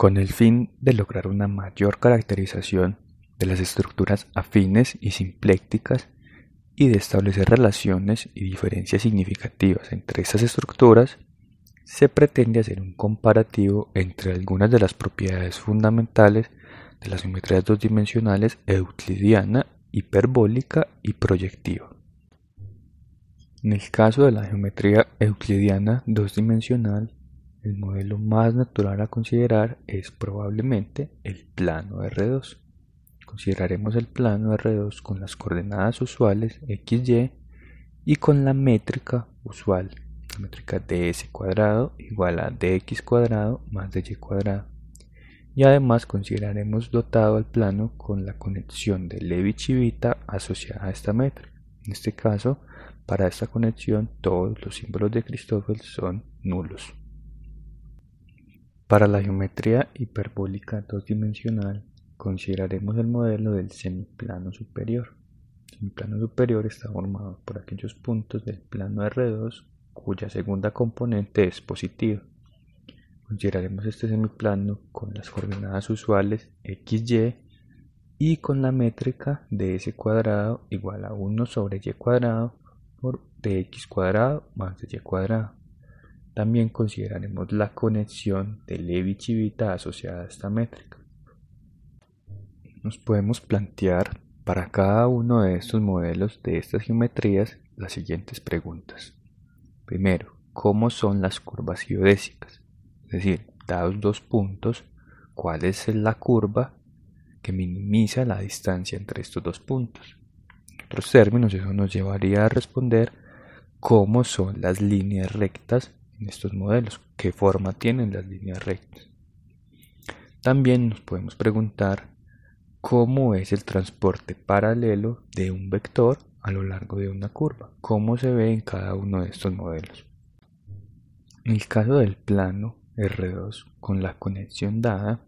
Con el fin de lograr una mayor caracterización de las estructuras afines y simplécticas y de establecer relaciones y diferencias significativas entre estas estructuras, se pretende hacer un comparativo entre algunas de las propiedades fundamentales de las geometrías dos dimensionales euclidiana, hiperbólica y proyectiva. En el caso de la geometría euclidiana dos dimensional, el modelo más natural a considerar es probablemente el plano R2. Consideraremos el plano R2 con las coordenadas usuales XY y con la métrica usual, la métrica ds cuadrado igual a dx cuadrado más dy cuadrado. Y además consideraremos dotado al plano con la conexión de Levi Civita asociada a esta métrica. En este caso, para esta conexión todos los símbolos de Christoffel son nulos. Para la geometría hiperbólica dos-dimensional consideraremos el modelo del semiplano superior. El semiplano superior está formado por aquellos puntos del plano R2 cuya segunda componente es positiva. Consideraremos este semiplano con las coordenadas usuales xy y con la métrica de s cuadrado igual a 1 sobre y cuadrado por dx cuadrado más de y cuadrado. También consideraremos la conexión de Levi-Civita asociada a esta métrica. Nos podemos plantear para cada uno de estos modelos de estas geometrías las siguientes preguntas. Primero, ¿cómo son las curvas geodésicas? Es decir, dados dos puntos, ¿cuál es la curva que minimiza la distancia entre estos dos puntos? otros términos, eso nos llevaría a responder cómo son las líneas rectas en estos modelos, qué forma tienen las líneas rectas. También nos podemos preguntar cómo es el transporte paralelo de un vector a lo largo de una curva, cómo se ve en cada uno de estos modelos. En el caso del plano R2 con la conexión dada,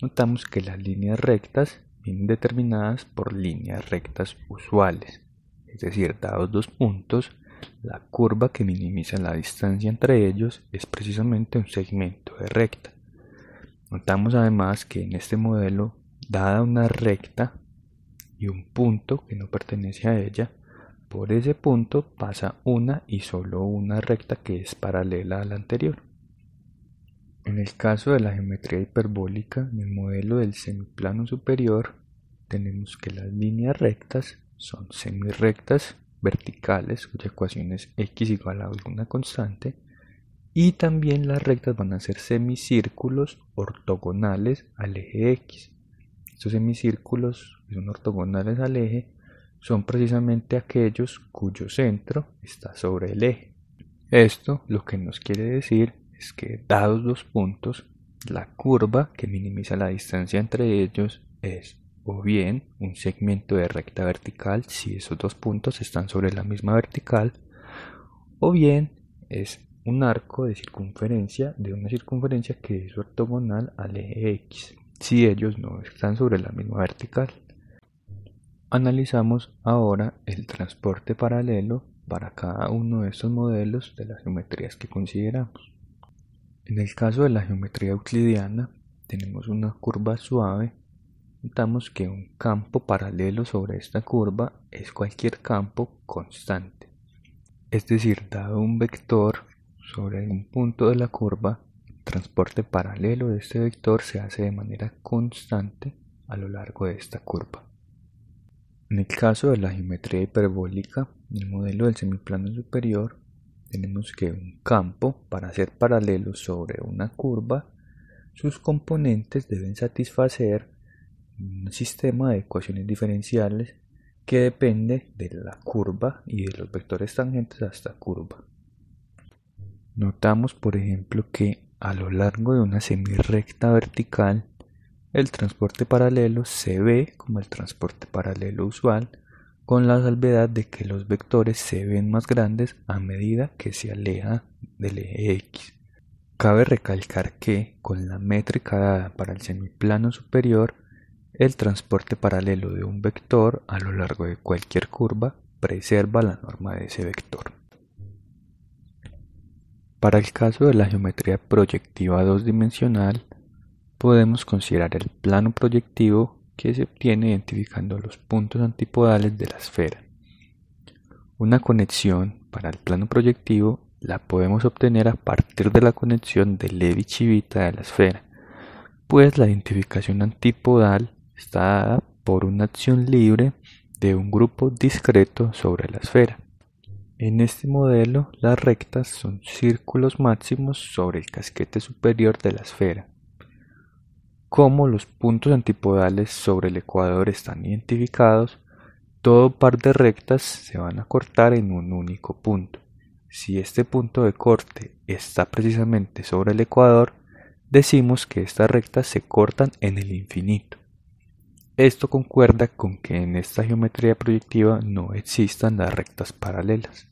notamos que las líneas rectas vienen determinadas por líneas rectas usuales, es decir, dados dos puntos, la curva que minimiza la distancia entre ellos es precisamente un segmento de recta. Notamos además que en este modelo, dada una recta y un punto que no pertenece a ella, por ese punto pasa una y solo una recta que es paralela a la anterior. En el caso de la geometría hiperbólica, en el modelo del semiplano superior, tenemos que las líneas rectas son semirrectas verticales cuya ecuación es x igual a alguna constante y también las rectas van a ser semicírculos ortogonales al eje x. Estos semicírculos que son ortogonales al eje son precisamente aquellos cuyo centro está sobre el eje. Esto lo que nos quiere decir es que dados dos puntos, la curva que minimiza la distancia entre ellos es o bien un segmento de recta vertical si esos dos puntos están sobre la misma vertical, o bien es un arco de circunferencia de una circunferencia que es ortogonal al eje X, si ellos no están sobre la misma vertical. Analizamos ahora el transporte paralelo para cada uno de estos modelos de las geometrías que consideramos. En el caso de la geometría euclidiana, tenemos una curva suave notamos que un campo paralelo sobre esta curva es cualquier campo constante. Es decir, dado un vector sobre un punto de la curva, el transporte paralelo de este vector se hace de manera constante a lo largo de esta curva. En el caso de la geometría hiperbólica, en el modelo del semiplano superior, tenemos que un campo, para ser paralelo sobre una curva, sus componentes deben satisfacer un sistema de ecuaciones diferenciales que depende de la curva y de los vectores tangentes a esta curva. Notamos, por ejemplo, que a lo largo de una semirrecta vertical, el transporte paralelo se ve como el transporte paralelo usual, con la salvedad de que los vectores se ven más grandes a medida que se aleja del eje X. Cabe recalcar que, con la métrica dada para el semiplano superior, el transporte paralelo de un vector a lo largo de cualquier curva preserva la norma de ese vector. Para el caso de la geometría proyectiva dos-dimensional, podemos considerar el plano proyectivo que se obtiene identificando los puntos antipodales de la esfera. Una conexión para el plano proyectivo la podemos obtener a partir de la conexión de Levi-Civita de la esfera, pues la identificación antipodal está dada por una acción libre de un grupo discreto sobre la esfera. En este modelo, las rectas son círculos máximos sobre el casquete superior de la esfera. Como los puntos antipodales sobre el ecuador están identificados, todo par de rectas se van a cortar en un único punto. Si este punto de corte está precisamente sobre el ecuador, decimos que estas rectas se cortan en el infinito. Esto concuerda con que en esta geometría proyectiva no existan las rectas paralelas.